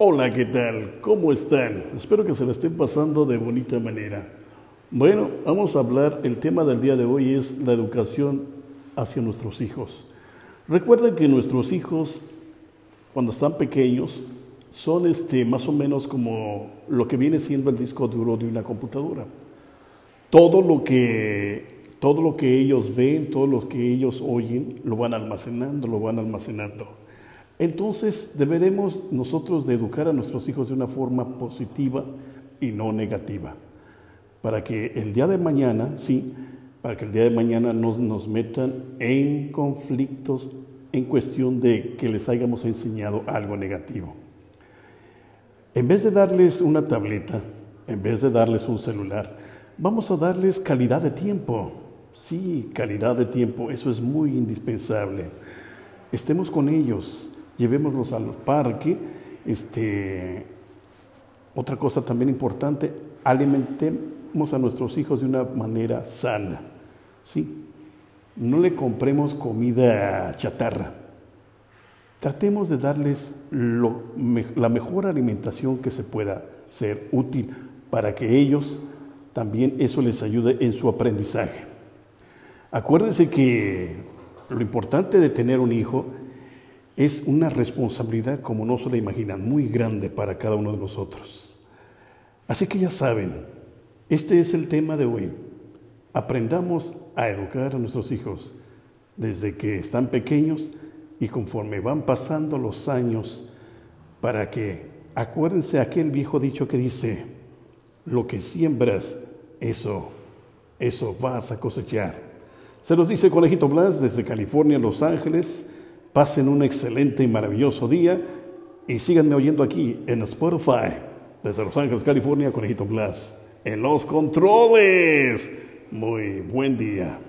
Hola, ¿qué tal? ¿Cómo están? Espero que se la estén pasando de bonita manera. Bueno, vamos a hablar, el tema del día de hoy es la educación hacia nuestros hijos. Recuerden que nuestros hijos, cuando están pequeños, son este, más o menos como lo que viene siendo el disco duro de una computadora. Todo lo que, todo lo que ellos ven, todo lo que ellos oyen, lo van almacenando, lo van almacenando. Entonces deberemos nosotros de educar a nuestros hijos de una forma positiva y no negativa, para que el día de mañana, sí, para que el día de mañana no nos metan en conflictos en cuestión de que les hayamos enseñado algo negativo. En vez de darles una tableta, en vez de darles un celular, vamos a darles calidad de tiempo. Sí, calidad de tiempo, eso es muy indispensable. Estemos con ellos, llevémoslos al parque. Este, otra cosa también importante, alimentemos a nuestros hijos de una manera sana. ¿sí? No le compremos comida chatarra. Tratemos de darles la mejor alimentación que se pueda ser útil para que ellos también eso les ayude en su aprendizaje. Acuérdense que lo importante de tener un hijo es una responsabilidad, como no se la imaginan, muy grande para cada uno de nosotros. Así que ya saben, este es el tema de hoy. Aprendamos a educar a nuestros hijos desde que están pequeños y conforme van pasando los años para que, acuérdense aquel viejo dicho que dice, lo que siembras, eso, eso vas a cosechar. Se los dice Conejito Blas desde California, Los Ángeles. Pasen un excelente y maravilloso día y síganme oyendo aquí en Spotify, desde Los Ángeles, California, Conejito Blas, en los controles. Muy buen día.